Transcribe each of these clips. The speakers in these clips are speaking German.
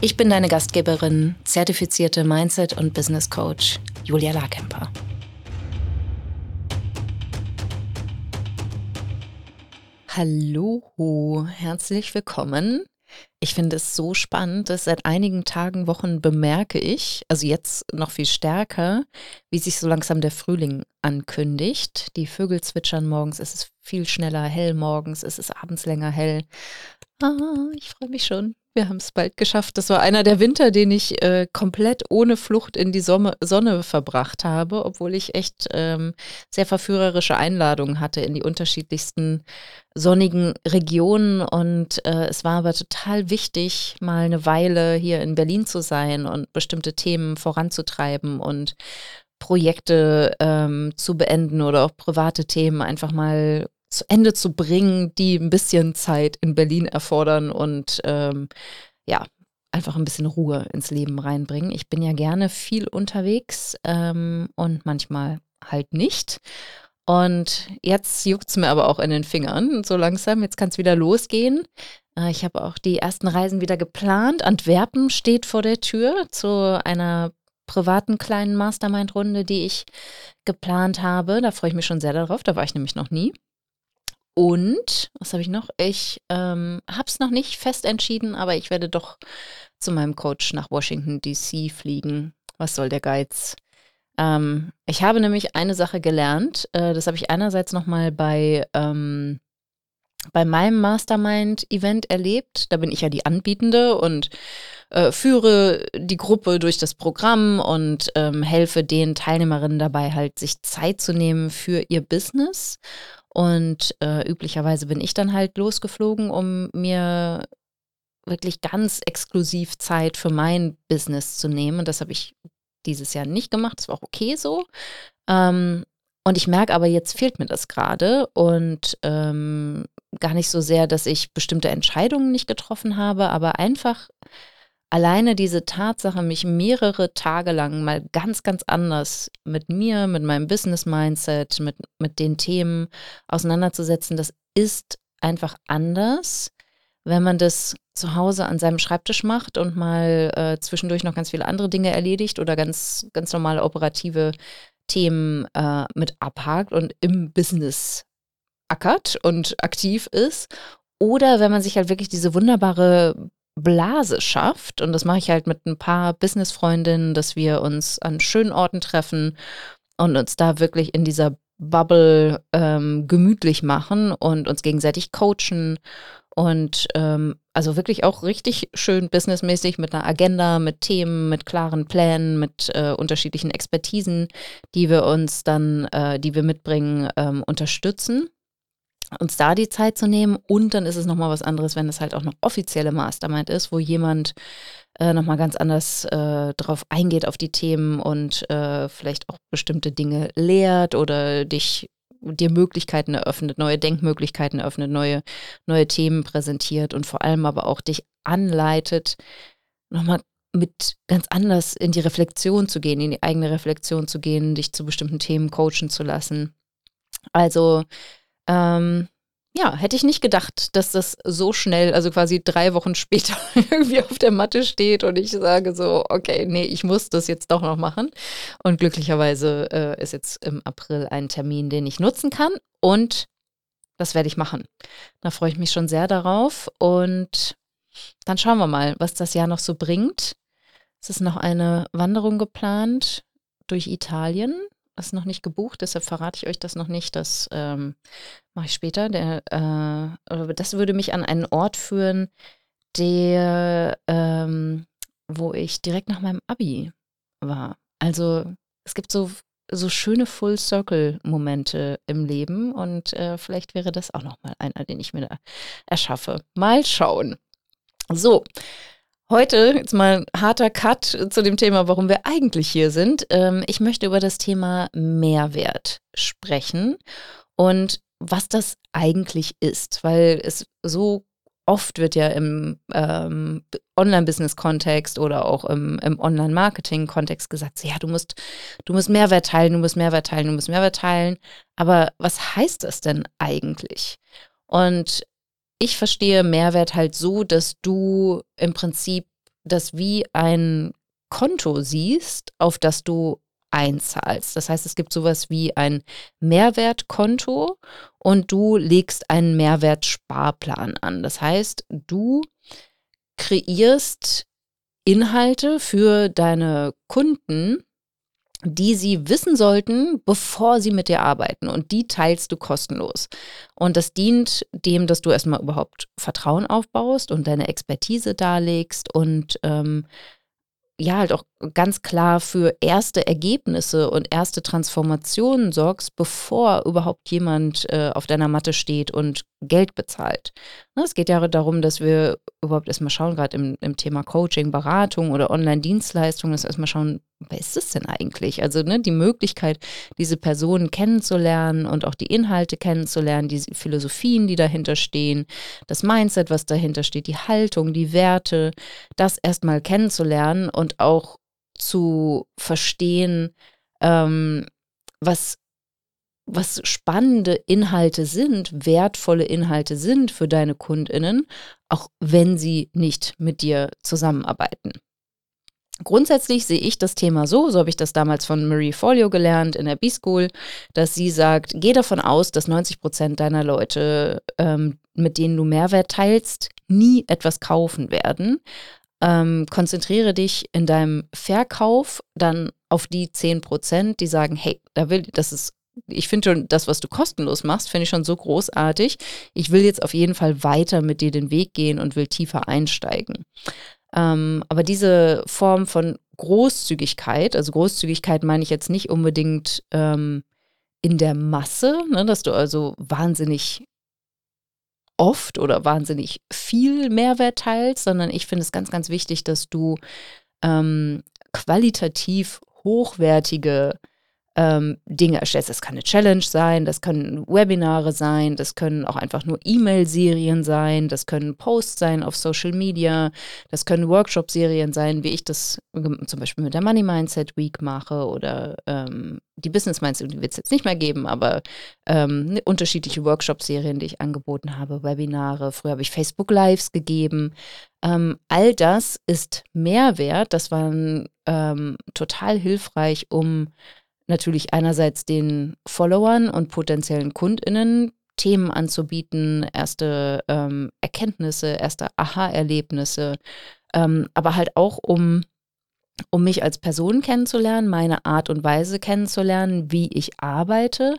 Ich bin deine Gastgeberin, zertifizierte Mindset- und Business Coach Julia Larkemper. Hallo, herzlich willkommen. Ich finde es so spannend, dass seit einigen Tagen, Wochen bemerke ich, also jetzt noch viel stärker, wie sich so langsam der Frühling ankündigt. Die Vögel zwitschern morgens, es ist viel schneller hell morgens, es ist abends länger hell. Ah, ich freue mich schon. Wir haben es bald geschafft. Das war einer der Winter, den ich äh, komplett ohne Flucht in die Sonne, Sonne verbracht habe, obwohl ich echt ähm, sehr verführerische Einladungen hatte in die unterschiedlichsten sonnigen Regionen. Und äh, es war aber total wichtig, mal eine Weile hier in Berlin zu sein und bestimmte Themen voranzutreiben und Projekte ähm, zu beenden oder auch private Themen einfach mal zu Ende zu bringen, die ein bisschen Zeit in Berlin erfordern und ähm, ja, einfach ein bisschen Ruhe ins Leben reinbringen. Ich bin ja gerne viel unterwegs ähm, und manchmal halt nicht. Und jetzt juckt es mir aber auch in den Fingern, so langsam. Jetzt kann es wieder losgehen. Äh, ich habe auch die ersten Reisen wieder geplant. Antwerpen steht vor der Tür zu einer privaten kleinen Mastermind-Runde, die ich geplant habe. Da freue ich mich schon sehr darauf. Da war ich nämlich noch nie. Und, was habe ich noch? Ich ähm, habe es noch nicht fest entschieden, aber ich werde doch zu meinem Coach nach Washington, DC fliegen. Was soll der Geiz? Ähm, ich habe nämlich eine Sache gelernt. Äh, das habe ich einerseits nochmal bei, ähm, bei meinem Mastermind-Event erlebt. Da bin ich ja die Anbietende und äh, führe die Gruppe durch das Programm und ähm, helfe den Teilnehmerinnen dabei, halt sich Zeit zu nehmen für ihr Business. Und äh, üblicherweise bin ich dann halt losgeflogen, um mir wirklich ganz exklusiv Zeit für mein Business zu nehmen. Und das habe ich dieses Jahr nicht gemacht. Das war auch okay so. Ähm, und ich merke aber, jetzt fehlt mir das gerade und ähm, gar nicht so sehr, dass ich bestimmte Entscheidungen nicht getroffen habe, aber einfach alleine diese Tatsache, mich mehrere Tage lang mal ganz, ganz anders mit mir, mit meinem Business-Mindset, mit, mit den Themen auseinanderzusetzen, das ist einfach anders, wenn man das zu Hause an seinem Schreibtisch macht und mal äh, zwischendurch noch ganz viele andere Dinge erledigt oder ganz, ganz normale operative Themen äh, mit abhakt und im Business ackert und aktiv ist. Oder wenn man sich halt wirklich diese wunderbare Blase schafft. Und das mache ich halt mit ein paar Business-Freundinnen, dass wir uns an schönen Orten treffen und uns da wirklich in dieser Bubble ähm, gemütlich machen und uns gegenseitig coachen und ähm, also wirklich auch richtig schön businessmäßig mit einer Agenda, mit Themen, mit klaren Plänen, mit äh, unterschiedlichen Expertisen, die wir uns dann, äh, die wir mitbringen, ähm, unterstützen uns da die Zeit zu nehmen. Und dann ist es nochmal was anderes, wenn es halt auch noch offizielle Mastermind ist, wo jemand äh, nochmal ganz anders äh, drauf eingeht auf die Themen und äh, vielleicht auch bestimmte Dinge lehrt oder dich dir Möglichkeiten eröffnet, neue Denkmöglichkeiten eröffnet, neue, neue Themen präsentiert und vor allem aber auch dich anleitet, nochmal mit ganz anders in die Reflexion zu gehen, in die eigene Reflexion zu gehen, dich zu bestimmten Themen coachen zu lassen. Also ähm, ja, hätte ich nicht gedacht, dass das so schnell, also quasi drei Wochen später irgendwie auf der Matte steht und ich sage so, okay, nee, ich muss das jetzt doch noch machen. Und glücklicherweise äh, ist jetzt im April ein Termin, den ich nutzen kann und das werde ich machen. Da freue ich mich schon sehr darauf und dann schauen wir mal, was das Jahr noch so bringt. Es ist noch eine Wanderung geplant durch Italien ist noch nicht gebucht, deshalb verrate ich euch das noch nicht. Das ähm, mache ich später. Der, äh, das würde mich an einen Ort führen, der, ähm, wo ich direkt nach meinem Abi war. Also es gibt so, so schöne Full-Circle-Momente im Leben und äh, vielleicht wäre das auch nochmal einer, den ich mir da erschaffe. Mal schauen. So, Heute jetzt mal ein harter Cut zu dem Thema, warum wir eigentlich hier sind. Ähm, ich möchte über das Thema Mehrwert sprechen und was das eigentlich ist, weil es so oft wird ja im ähm, Online-Business-Kontext oder auch im, im Online-Marketing-Kontext gesagt, ja, du musst, du musst Mehrwert teilen, du musst Mehrwert teilen, du musst Mehrwert teilen. Aber was heißt das denn eigentlich? Und ich verstehe Mehrwert halt so, dass du im Prinzip das wie ein Konto siehst, auf das du einzahlst. Das heißt, es gibt sowas wie ein Mehrwertkonto und du legst einen Mehrwertsparplan an. Das heißt, du kreierst Inhalte für deine Kunden, die sie wissen sollten, bevor sie mit dir arbeiten. Und die teilst du kostenlos. Und das dient dem, dass du erstmal überhaupt Vertrauen aufbaust und deine Expertise darlegst und ähm, ja, halt auch ganz klar für erste Ergebnisse und erste Transformationen sorgst, bevor überhaupt jemand äh, auf deiner Matte steht und Geld bezahlt. Ne, es geht ja darum, dass wir überhaupt erstmal schauen, gerade im, im Thema Coaching, Beratung oder Online-Dienstleistungen, dass wir erstmal schauen, wer ist es denn eigentlich? Also ne, die Möglichkeit, diese Personen kennenzulernen und auch die Inhalte kennenzulernen, die Philosophien, die dahinter stehen, das Mindset, was dahinter steht, die Haltung, die Werte, das erstmal kennenzulernen und auch zu verstehen, ähm, was was spannende Inhalte sind, wertvolle Inhalte sind für deine Kundinnen, auch wenn sie nicht mit dir zusammenarbeiten. Grundsätzlich sehe ich das Thema so, so habe ich das damals von Marie Folio gelernt in der B-School, dass sie sagt, geh davon aus, dass 90 Prozent deiner Leute, ähm, mit denen du Mehrwert teilst, nie etwas kaufen werden. Ähm, konzentriere dich in deinem Verkauf dann auf die 10 Prozent, die sagen, hey, da will, das ist ich finde schon, das, was du kostenlos machst, finde ich schon so großartig. Ich will jetzt auf jeden Fall weiter mit dir den Weg gehen und will tiefer einsteigen. Ähm, aber diese Form von Großzügigkeit, also Großzügigkeit meine ich jetzt nicht unbedingt ähm, in der Masse, ne, dass du also wahnsinnig oft oder wahnsinnig viel Mehrwert teilst, sondern ich finde es ganz, ganz wichtig, dass du ähm, qualitativ hochwertige ähm, Dinge erstellst. Das kann eine Challenge sein, das können Webinare sein, das können auch einfach nur E-Mail-Serien sein, das können Posts sein auf Social Media, das können Workshop-Serien sein, wie ich das zum Beispiel mit der Money Mindset Week mache oder ähm, die Business Mindset, die wird es jetzt nicht mehr geben, aber ähm, ne, unterschiedliche Workshop-Serien, die ich angeboten habe, Webinare, früher habe ich Facebook Lives gegeben. Ähm, all das ist Mehrwert, das war ähm, total hilfreich, um natürlich einerseits den Followern und potenziellen KundInnen Themen anzubieten, erste ähm, Erkenntnisse, erste Aha-Erlebnisse, ähm, aber halt auch um, um mich als Person kennenzulernen, meine Art und Weise kennenzulernen, wie ich arbeite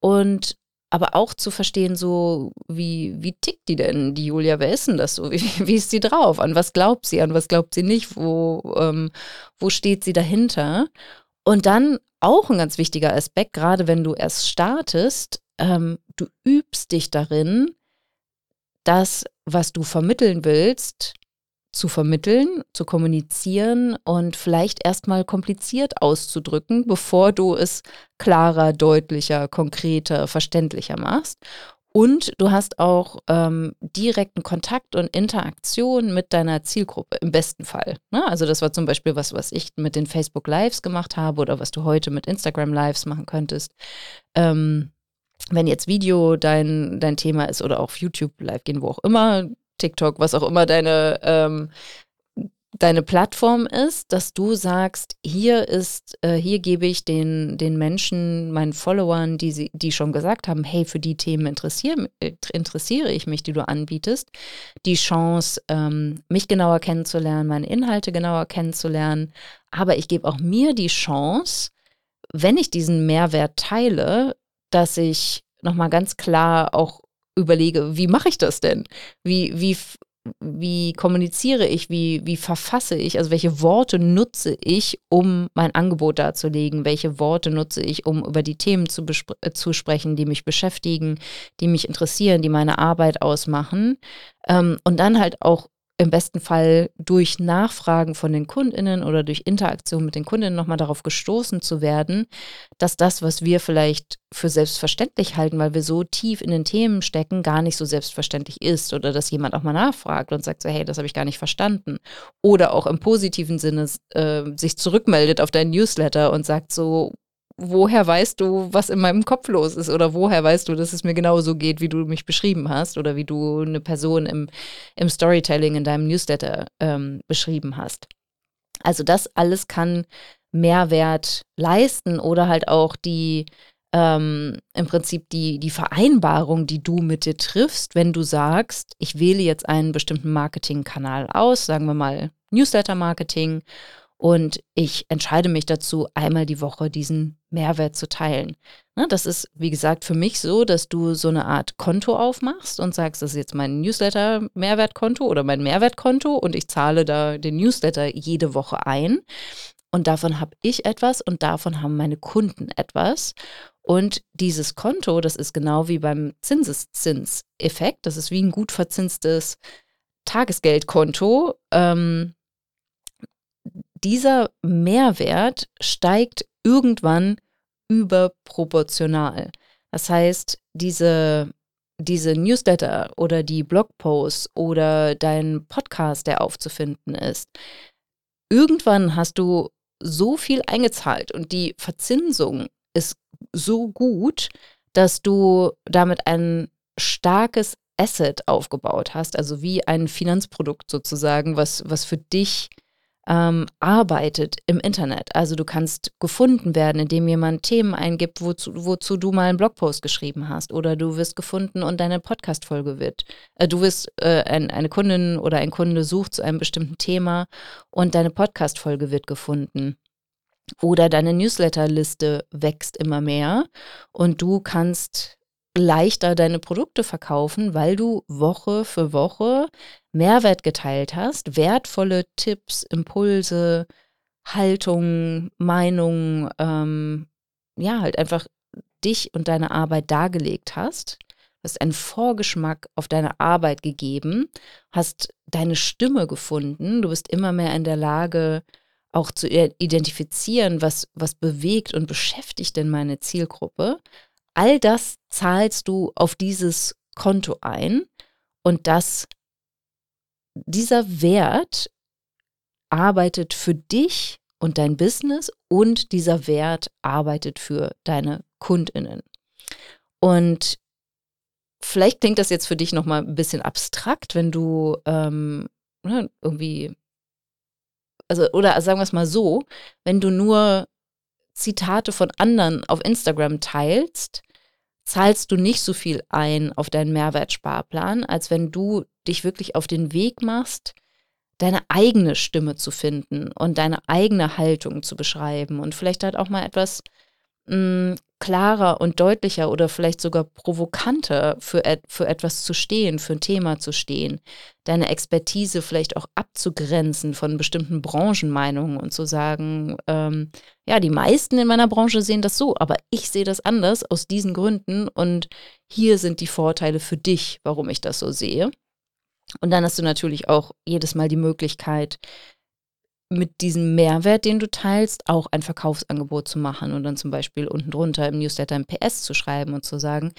und aber auch zu verstehen, so wie, wie tickt die denn, die Julia, wer ist denn das so? Wie, wie ist sie drauf? An was glaubt sie, an was glaubt sie nicht? Wo, ähm, wo steht sie dahinter? Und dann auch ein ganz wichtiger Aspekt, gerade wenn du erst startest, ähm, du übst dich darin, das, was du vermitteln willst, zu vermitteln, zu kommunizieren und vielleicht erstmal kompliziert auszudrücken, bevor du es klarer, deutlicher, konkreter, verständlicher machst. Und du hast auch ähm, direkten Kontakt und Interaktion mit deiner Zielgruppe, im besten Fall. Ne? Also das war zum Beispiel was, was ich mit den Facebook Lives gemacht habe oder was du heute mit Instagram Lives machen könntest. Ähm, wenn jetzt Video dein, dein Thema ist oder auch YouTube Live gehen, wo auch immer, TikTok, was auch immer deine ähm, deine Plattform ist, dass du sagst, hier ist, äh, hier gebe ich den, den Menschen, meinen Followern, die, sie, die schon gesagt haben, hey, für die Themen interessiere, äh, interessiere ich mich, die du anbietest, die Chance, ähm, mich genauer kennenzulernen, meine Inhalte genauer kennenzulernen. Aber ich gebe auch mir die Chance, wenn ich diesen Mehrwert teile, dass ich nochmal ganz klar auch überlege, wie mache ich das denn? Wie, wie, wie kommuniziere ich, wie, wie verfasse ich, also welche Worte nutze ich, um mein Angebot darzulegen, welche Worte nutze ich, um über die Themen zu, äh, zu sprechen, die mich beschäftigen, die mich interessieren, die meine Arbeit ausmachen. Ähm, und dann halt auch im besten Fall durch Nachfragen von den Kundinnen oder durch Interaktion mit den Kundinnen nochmal darauf gestoßen zu werden, dass das, was wir vielleicht für selbstverständlich halten, weil wir so tief in den Themen stecken, gar nicht so selbstverständlich ist oder dass jemand auch mal nachfragt und sagt so, hey, das habe ich gar nicht verstanden. Oder auch im positiven Sinne äh, sich zurückmeldet auf deinen Newsletter und sagt so, woher weißt du, was in meinem Kopf los ist? Oder woher weißt du, dass es mir genauso geht, wie du mich beschrieben hast oder wie du eine Person im, im Storytelling in deinem Newsletter ähm, beschrieben hast? Also das alles kann Mehrwert leisten oder halt auch die ähm, im Prinzip die, die Vereinbarung, die du mit dir triffst, wenn du sagst, ich wähle jetzt einen bestimmten Marketingkanal aus, sagen wir mal Newsletter-Marketing und ich entscheide mich dazu, einmal die Woche diesen Mehrwert zu teilen. Ne, das ist, wie gesagt, für mich so, dass du so eine Art Konto aufmachst und sagst, das ist jetzt mein Newsletter-Mehrwertkonto oder mein Mehrwertkonto und ich zahle da den Newsletter jede Woche ein. Und davon habe ich etwas und davon haben meine Kunden etwas. Und dieses Konto, das ist genau wie beim Zinseszinseffekt, das ist wie ein gut verzinstes Tagesgeldkonto. Ähm, dieser Mehrwert steigt irgendwann überproportional. Das heißt, diese, diese Newsletter oder die Blogposts oder dein Podcast, der aufzufinden ist, irgendwann hast du so viel eingezahlt und die Verzinsung ist so gut, dass du damit ein starkes Asset aufgebaut hast, also wie ein Finanzprodukt sozusagen, was, was für dich ähm, arbeitet im Internet. Also du kannst gefunden werden, indem jemand Themen eingibt, wozu, wozu du mal einen Blogpost geschrieben hast. Oder du wirst gefunden und deine Podcast-Folge wird. Äh, du wirst, äh, ein, eine Kundin oder ein Kunde sucht zu einem bestimmten Thema und deine Podcast-Folge wird gefunden. Oder deine Newsletterliste wächst immer mehr und du kannst leichter deine Produkte verkaufen, weil du Woche für Woche Mehrwert geteilt hast, wertvolle Tipps, Impulse, Haltung, Meinung, ähm, ja, halt einfach dich und deine Arbeit dargelegt hast, hast einen Vorgeschmack auf deine Arbeit gegeben, hast deine Stimme gefunden, du bist immer mehr in der Lage, auch zu identifizieren, was, was bewegt und beschäftigt denn meine Zielgruppe. All das zahlst du auf dieses Konto ein und das, dieser Wert arbeitet für dich und dein Business und dieser Wert arbeitet für deine Kundinnen. Und vielleicht klingt das jetzt für dich nochmal ein bisschen abstrakt, wenn du ähm, ne, irgendwie, also, oder sagen wir es mal so, wenn du nur Zitate von anderen auf Instagram teilst, zahlst du nicht so viel ein auf deinen Mehrwertsparplan, als wenn du dich wirklich auf den Weg machst, deine eigene Stimme zu finden und deine eigene Haltung zu beschreiben. Und vielleicht halt auch mal etwas mh, mm, klarer und deutlicher oder vielleicht sogar provokanter für, et für etwas zu stehen, für ein Thema zu stehen, deine Expertise vielleicht auch abzugrenzen von bestimmten Branchenmeinungen und zu sagen, ähm, ja, die meisten in meiner Branche sehen das so, aber ich sehe das anders aus diesen Gründen und hier sind die Vorteile für dich, warum ich das so sehe. Und dann hast du natürlich auch jedes Mal die Möglichkeit, mit diesem Mehrwert, den du teilst, auch ein Verkaufsangebot zu machen und dann zum Beispiel unten drunter im Newsletter ein PS zu schreiben und zu sagen,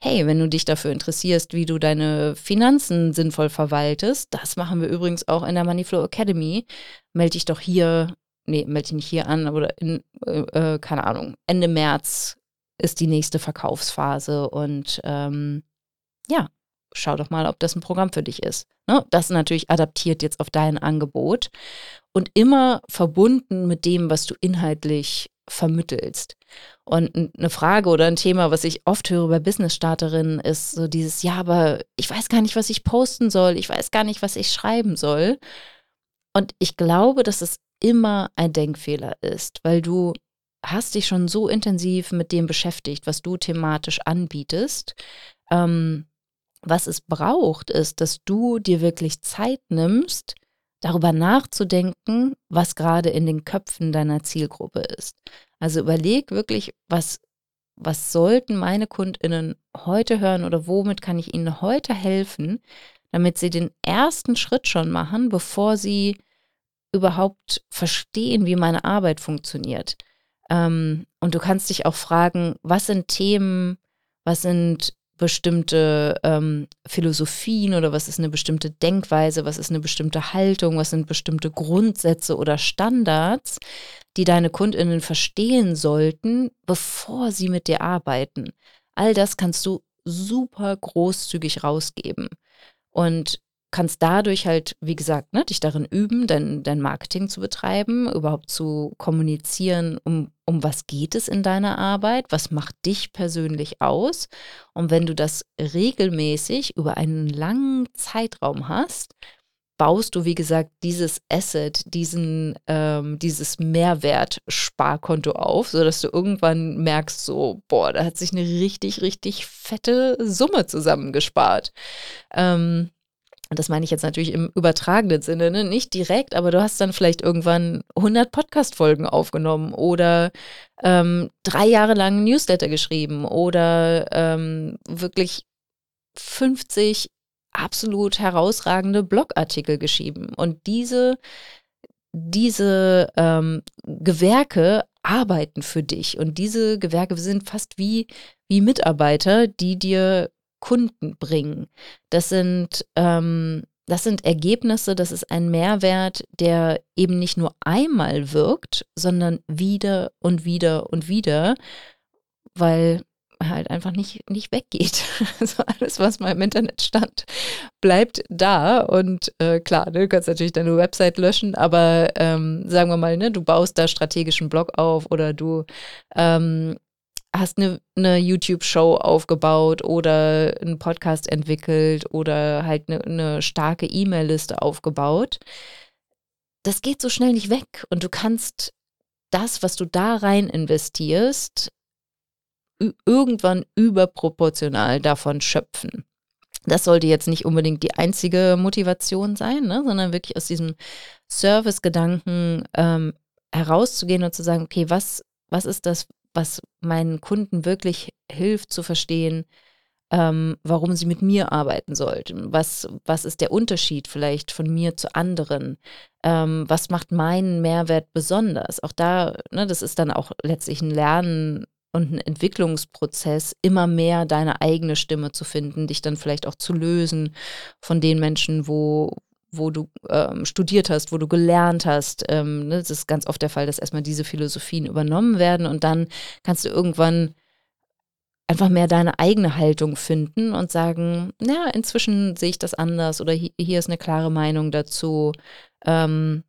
hey, wenn du dich dafür interessierst, wie du deine Finanzen sinnvoll verwaltest, das machen wir übrigens auch in der Moneyflow Academy, melde dich doch hier, nee, melde dich nicht hier an, aber in, äh, äh, keine Ahnung, Ende März ist die nächste Verkaufsphase und ähm, ja, schau doch mal, ob das ein Programm für dich ist. Ne? Das natürlich adaptiert jetzt auf dein Angebot und immer verbunden mit dem, was du inhaltlich vermittelst. Und eine Frage oder ein Thema, was ich oft höre bei Business-Starterinnen, ist so dieses, ja, aber ich weiß gar nicht, was ich posten soll, ich weiß gar nicht, was ich schreiben soll. Und ich glaube, dass es immer ein Denkfehler ist, weil du hast dich schon so intensiv mit dem beschäftigt, was du thematisch anbietest. Ähm, was es braucht, ist, dass du dir wirklich Zeit nimmst, darüber nachzudenken, was gerade in den Köpfen deiner Zielgruppe ist. Also überleg wirklich, was, was sollten meine Kundinnen heute hören oder womit kann ich ihnen heute helfen, damit sie den ersten Schritt schon machen, bevor sie überhaupt verstehen, wie meine Arbeit funktioniert. Ähm, und du kannst dich auch fragen, was sind Themen, was sind bestimmte ähm, Philosophien oder was ist eine bestimmte Denkweise, was ist eine bestimmte Haltung, was sind bestimmte Grundsätze oder Standards, die deine Kundinnen verstehen sollten, bevor sie mit dir arbeiten. All das kannst du super großzügig rausgeben. Und kannst dadurch halt, wie gesagt, ne, dich darin üben, dein, dein Marketing zu betreiben, überhaupt zu kommunizieren, um, um was geht es in deiner Arbeit, was macht dich persönlich aus. Und wenn du das regelmäßig über einen langen Zeitraum hast, baust du, wie gesagt, dieses Asset, diesen, ähm, dieses Mehrwert-Sparkonto auf, sodass du irgendwann merkst, so, boah, da hat sich eine richtig, richtig fette Summe zusammengespart. Ähm, und das meine ich jetzt natürlich im übertragenen Sinne, ne? nicht direkt, aber du hast dann vielleicht irgendwann 100 Podcast-Folgen aufgenommen oder ähm, drei Jahre lang Newsletter geschrieben oder ähm, wirklich 50 absolut herausragende Blogartikel geschrieben. Und diese, diese ähm, Gewerke arbeiten für dich. Und diese Gewerke sind fast wie, wie Mitarbeiter, die dir Kunden bringen. Das sind, ähm, das sind Ergebnisse, das ist ein Mehrwert, der eben nicht nur einmal wirkt, sondern wieder und wieder und wieder, weil halt einfach nicht, nicht weggeht. Also alles, was mal im Internet stand, bleibt da. Und äh, klar, ne, du kannst natürlich deine Website löschen, aber ähm, sagen wir mal, ne, du baust da strategischen Blog auf oder du ähm, hast eine, eine YouTube-Show aufgebaut oder einen Podcast entwickelt oder halt eine, eine starke E-Mail-Liste aufgebaut. Das geht so schnell nicht weg und du kannst das, was du da rein investierst, irgendwann überproportional davon schöpfen. Das sollte jetzt nicht unbedingt die einzige Motivation sein, ne, sondern wirklich aus diesem Service-Gedanken ähm, herauszugehen und zu sagen, okay, was, was ist das, was meinen Kunden wirklich hilft zu verstehen, ähm, warum sie mit mir arbeiten sollten. Was, was ist der Unterschied vielleicht von mir zu anderen? Ähm, was macht meinen Mehrwert besonders? Auch da, ne, das ist dann auch letztlich ein Lernen und ein Entwicklungsprozess, immer mehr deine eigene Stimme zu finden, dich dann vielleicht auch zu lösen von den Menschen, wo, wo du ähm, studiert hast, wo du gelernt hast. Ähm, ne, das ist ganz oft der Fall, dass erstmal diese Philosophien übernommen werden und dann kannst du irgendwann einfach mehr deine eigene Haltung finden und sagen, ja, inzwischen sehe ich das anders oder hier, hier ist eine klare Meinung dazu. Ähm,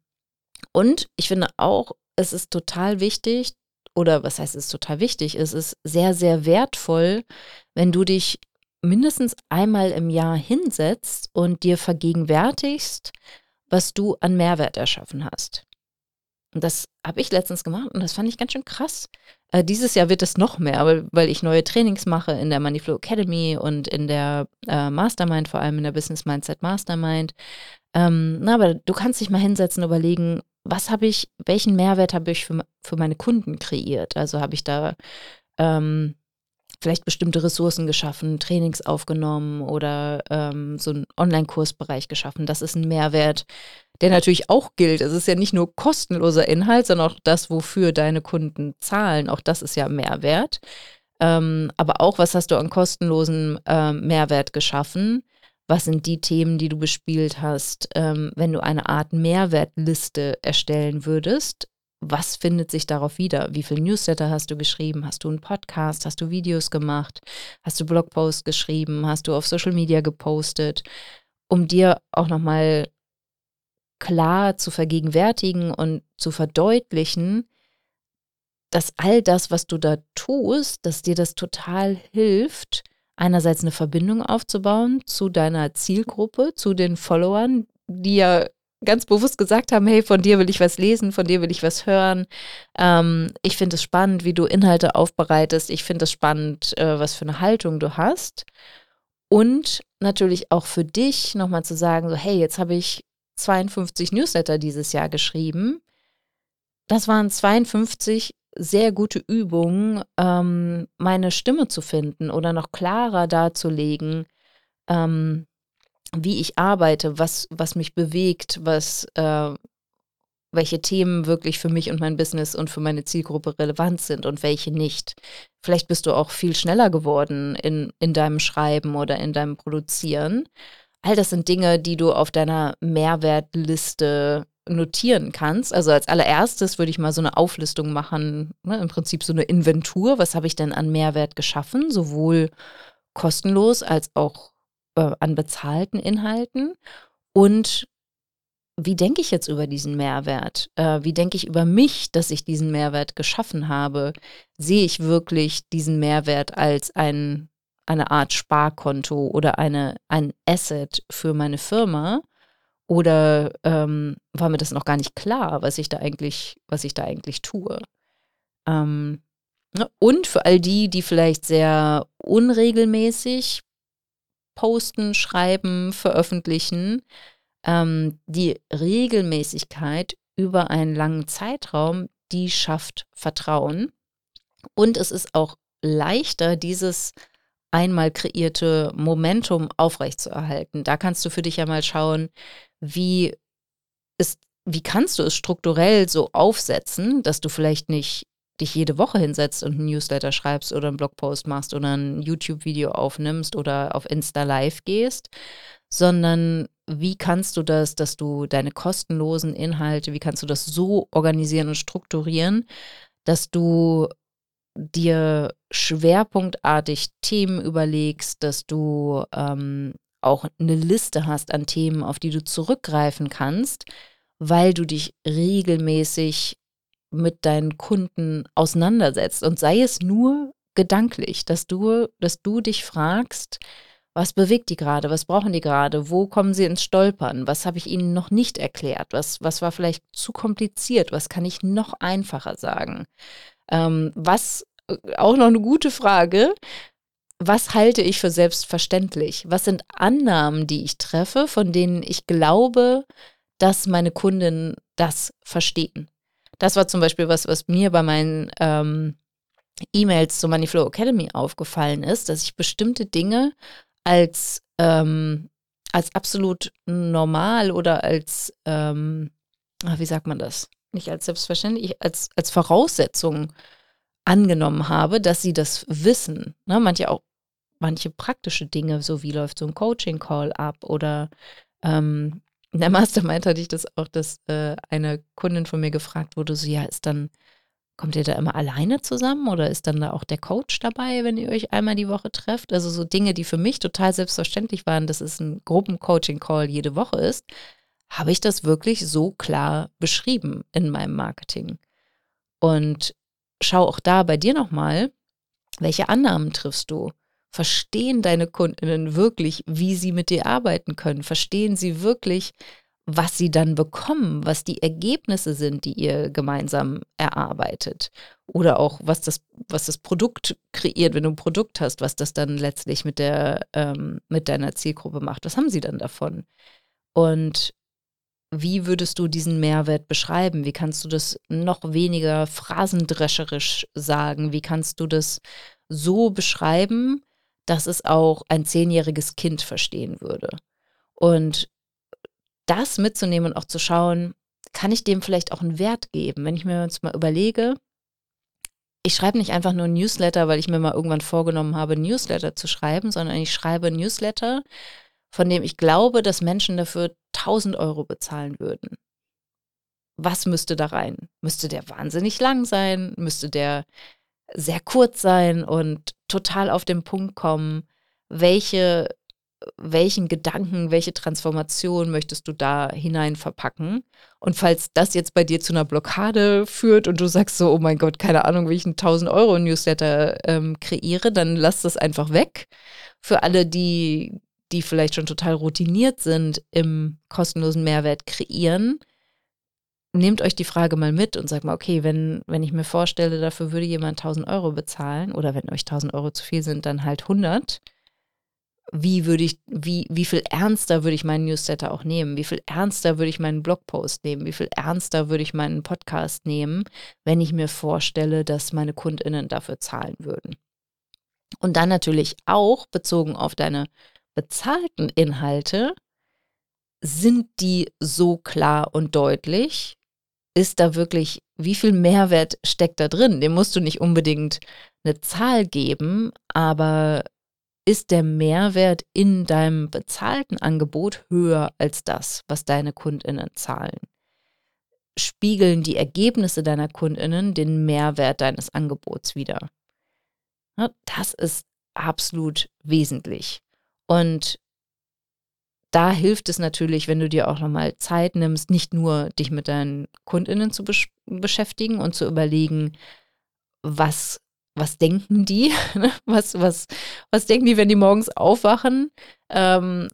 und ich finde auch, es ist total wichtig, oder was heißt es ist total wichtig, es ist sehr, sehr wertvoll, wenn du dich mindestens einmal im Jahr hinsetzt und dir vergegenwärtigst, was du an Mehrwert erschaffen hast. Und das habe ich letztens gemacht und das fand ich ganz schön krass. Äh, dieses Jahr wird es noch mehr, weil, weil ich neue Trainings mache in der Moneyflow Academy und in der äh, Mastermind, vor allem in der Business Mindset Mastermind. Ähm, na, aber du kannst dich mal hinsetzen und überlegen, was habe ich, welchen Mehrwert habe ich für, für meine Kunden kreiert? Also habe ich da ähm, vielleicht bestimmte Ressourcen geschaffen, Trainings aufgenommen oder ähm, so einen Online-Kursbereich geschaffen. Das ist ein Mehrwert, der natürlich auch gilt. Es ist ja nicht nur kostenloser Inhalt, sondern auch das, wofür deine Kunden zahlen. Auch das ist ja Mehrwert. Ähm, aber auch, was hast du an kostenlosen ähm, Mehrwert geschaffen? Was sind die Themen, die du bespielt hast, ähm, wenn du eine Art Mehrwertliste erstellen würdest? Was findet sich darauf wieder? Wie viele Newsletter hast du geschrieben? Hast du einen Podcast? Hast du Videos gemacht? Hast du Blogposts geschrieben? Hast du auf Social Media gepostet? Um dir auch nochmal klar zu vergegenwärtigen und zu verdeutlichen, dass all das, was du da tust, dass dir das total hilft, einerseits eine Verbindung aufzubauen zu deiner Zielgruppe, zu den Followern, die ja ganz bewusst gesagt haben, hey, von dir will ich was lesen, von dir will ich was hören. Ähm, ich finde es spannend, wie du Inhalte aufbereitest. Ich finde es spannend, äh, was für eine Haltung du hast. Und natürlich auch für dich nochmal zu sagen, so, hey, jetzt habe ich 52 Newsletter dieses Jahr geschrieben. Das waren 52 sehr gute Übungen, ähm, meine Stimme zu finden oder noch klarer darzulegen, ähm, wie ich arbeite, was, was mich bewegt, was, äh, welche Themen wirklich für mich und mein Business und für meine Zielgruppe relevant sind und welche nicht. Vielleicht bist du auch viel schneller geworden in, in deinem Schreiben oder in deinem Produzieren. All das sind Dinge, die du auf deiner Mehrwertliste notieren kannst. Also als allererstes würde ich mal so eine Auflistung machen, ne, im Prinzip so eine Inventur. Was habe ich denn an Mehrwert geschaffen, sowohl kostenlos als auch an bezahlten Inhalten? Und wie denke ich jetzt über diesen Mehrwert? Äh, wie denke ich über mich, dass ich diesen Mehrwert geschaffen habe? Sehe ich wirklich diesen Mehrwert als ein, eine Art Sparkonto oder eine, ein Asset für meine Firma? Oder ähm, war mir das noch gar nicht klar, was ich da eigentlich, was ich da eigentlich tue? Ähm, ne? und für all die, die vielleicht sehr unregelmäßig posten, schreiben, veröffentlichen, ähm, die Regelmäßigkeit über einen langen Zeitraum, die schafft Vertrauen. Und es ist auch leichter, dieses einmal kreierte Momentum aufrechtzuerhalten. Da kannst du für dich ja mal schauen, wie ist, wie kannst du es strukturell so aufsetzen, dass du vielleicht nicht dich jede Woche hinsetzt und ein Newsletter schreibst oder einen Blogpost machst oder ein YouTube-Video aufnimmst oder auf Insta Live gehst, sondern wie kannst du das, dass du deine kostenlosen Inhalte, wie kannst du das so organisieren und strukturieren, dass du dir schwerpunktartig Themen überlegst, dass du ähm, auch eine Liste hast an Themen, auf die du zurückgreifen kannst, weil du dich regelmäßig mit deinen Kunden auseinandersetzt und sei es nur gedanklich, dass du, dass du dich fragst, was bewegt die gerade? Was brauchen die gerade? Wo kommen sie ins Stolpern? Was habe ich ihnen noch nicht erklärt? Was, was war vielleicht zu kompliziert? Was kann ich noch einfacher sagen? Ähm, was, äh, auch noch eine gute Frage, was halte ich für selbstverständlich? Was sind Annahmen, die ich treffe, von denen ich glaube, dass meine Kunden das verstehen? Das war zum Beispiel was, was mir bei meinen ähm, E-Mails zur Moneyflow Academy aufgefallen ist, dass ich bestimmte Dinge als, ähm, als absolut normal oder als, ähm, wie sagt man das? Nicht als selbstverständlich, als, als Voraussetzung angenommen habe, dass sie das wissen. Ne? Manche auch, manche praktische Dinge, so wie läuft so ein Coaching-Call ab oder ähm, in der Mastermind hatte ich das auch, dass äh, eine Kundin von mir gefragt wurde, so ja, ist dann Kommt ihr da immer alleine zusammen oder ist dann da auch der Coach dabei, wenn ihr euch einmal die Woche trefft? Also so Dinge, die für mich total selbstverständlich waren, dass es ein Gruppencoaching-Call jede Woche ist, habe ich das wirklich so klar beschrieben in meinem Marketing. Und schau auch da bei dir nochmal, welche Annahmen triffst du? Verstehen deine Kundinnen wirklich, wie sie mit dir arbeiten können? Verstehen sie wirklich, was sie dann bekommen, was die Ergebnisse sind, die ihr gemeinsam erarbeitet. Oder auch, was das, was das Produkt kreiert, wenn du ein Produkt hast, was das dann letztlich mit, der, ähm, mit deiner Zielgruppe macht. Was haben sie dann davon? Und wie würdest du diesen Mehrwert beschreiben? Wie kannst du das noch weniger phrasendrescherisch sagen? Wie kannst du das so beschreiben, dass es auch ein zehnjähriges Kind verstehen würde? Und das mitzunehmen und auch zu schauen, kann ich dem vielleicht auch einen Wert geben? Wenn ich mir jetzt mal überlege, ich schreibe nicht einfach nur ein Newsletter, weil ich mir mal irgendwann vorgenommen habe, ein Newsletter zu schreiben, sondern ich schreibe ein Newsletter, von dem ich glaube, dass Menschen dafür 1000 Euro bezahlen würden. Was müsste da rein? Müsste der wahnsinnig lang sein? Müsste der sehr kurz sein und total auf den Punkt kommen? Welche welchen Gedanken, welche Transformation möchtest du da hinein verpacken? Und falls das jetzt bei dir zu einer Blockade führt und du sagst so, oh mein Gott, keine Ahnung, wie ich einen 1000 Euro Newsletter ähm, kreiere, dann lass das einfach weg. Für alle, die, die vielleicht schon total routiniert sind im kostenlosen Mehrwert kreieren, nehmt euch die Frage mal mit und sagt mal, okay, wenn, wenn ich mir vorstelle, dafür würde jemand 1000 Euro bezahlen oder wenn euch 1000 Euro zu viel sind, dann halt 100 wie würde ich, wie, wie viel ernster würde ich meinen Newsletter auch nehmen? Wie viel ernster würde ich meinen Blogpost nehmen? Wie viel ernster würde ich meinen Podcast nehmen, wenn ich mir vorstelle, dass meine KundInnen dafür zahlen würden? Und dann natürlich auch bezogen auf deine bezahlten Inhalte, sind die so klar und deutlich? Ist da wirklich, wie viel Mehrwert steckt da drin? Dem musst du nicht unbedingt eine Zahl geben, aber ist der Mehrwert in deinem bezahlten Angebot höher als das, was deine Kundinnen zahlen? Spiegeln die Ergebnisse deiner Kundinnen den Mehrwert deines Angebots wider? Das ist absolut wesentlich. Und da hilft es natürlich, wenn du dir auch nochmal Zeit nimmst, nicht nur dich mit deinen Kundinnen zu besch beschäftigen und zu überlegen, was, was denken die? Ne? was, was, was denken die, wenn die morgens aufwachen? Ähm,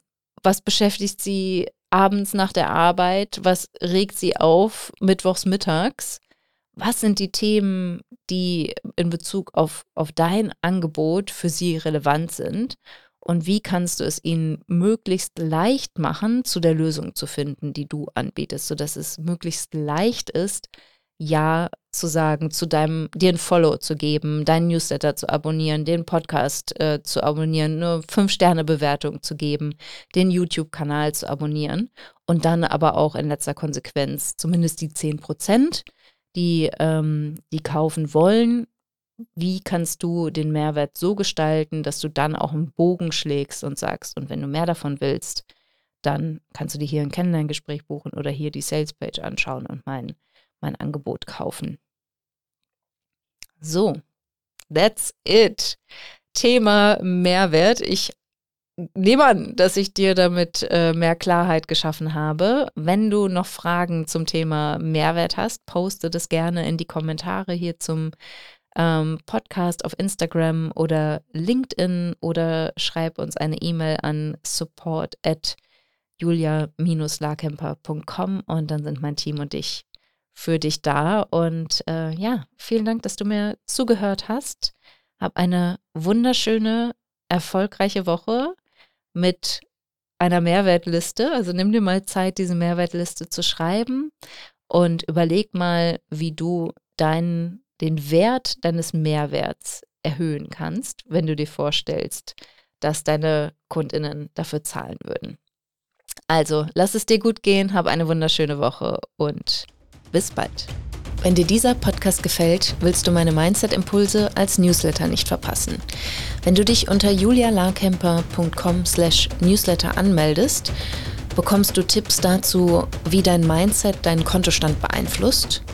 was beschäftigt sie abends nach der Arbeit? Was regt sie auf mittwochs mittags? Was sind die Themen, die in Bezug auf, auf dein Angebot für sie relevant sind? Und wie kannst du es ihnen möglichst leicht machen, zu der Lösung zu finden, die du anbietest, sodass es möglichst leicht ist, Ja zu sagen, zu deinem, dir ein Follow zu geben, deinen Newsletter zu abonnieren, den Podcast äh, zu abonnieren, eine Fünf-Sterne-Bewertung zu geben, den YouTube-Kanal zu abonnieren und dann aber auch in letzter Konsequenz zumindest die 10 Prozent, die, ähm, die kaufen wollen, wie kannst du den Mehrwert so gestalten, dass du dann auch einen Bogen schlägst und sagst, und wenn du mehr davon willst, dann kannst du dir hier ein Kennenlerngespräch buchen oder hier die Salespage anschauen und mein, mein Angebot kaufen. So, that's it. Thema Mehrwert. Ich nehme an, dass ich dir damit äh, mehr Klarheit geschaffen habe. Wenn du noch Fragen zum Thema Mehrwert hast, poste das gerne in die Kommentare hier zum ähm, Podcast auf Instagram oder LinkedIn oder schreib uns eine E-Mail an support at julia-larkemper.com und dann sind mein Team und ich für dich da. Und äh, ja, vielen Dank, dass du mir zugehört hast. Hab eine wunderschöne, erfolgreiche Woche mit einer Mehrwertliste. Also nimm dir mal Zeit, diese Mehrwertliste zu schreiben und überleg mal, wie du deinen den Wert deines Mehrwerts erhöhen kannst, wenn du dir vorstellst, dass deine Kundinnen dafür zahlen würden. Also, lass es dir gut gehen, hab eine wunderschöne Woche und bis bald. Wenn dir dieser Podcast gefällt, willst du meine Mindset-Impulse als Newsletter nicht verpassen. Wenn du dich unter julialarkemper.com slash newsletter anmeldest, bekommst du Tipps dazu, wie dein Mindset deinen Kontostand beeinflusst –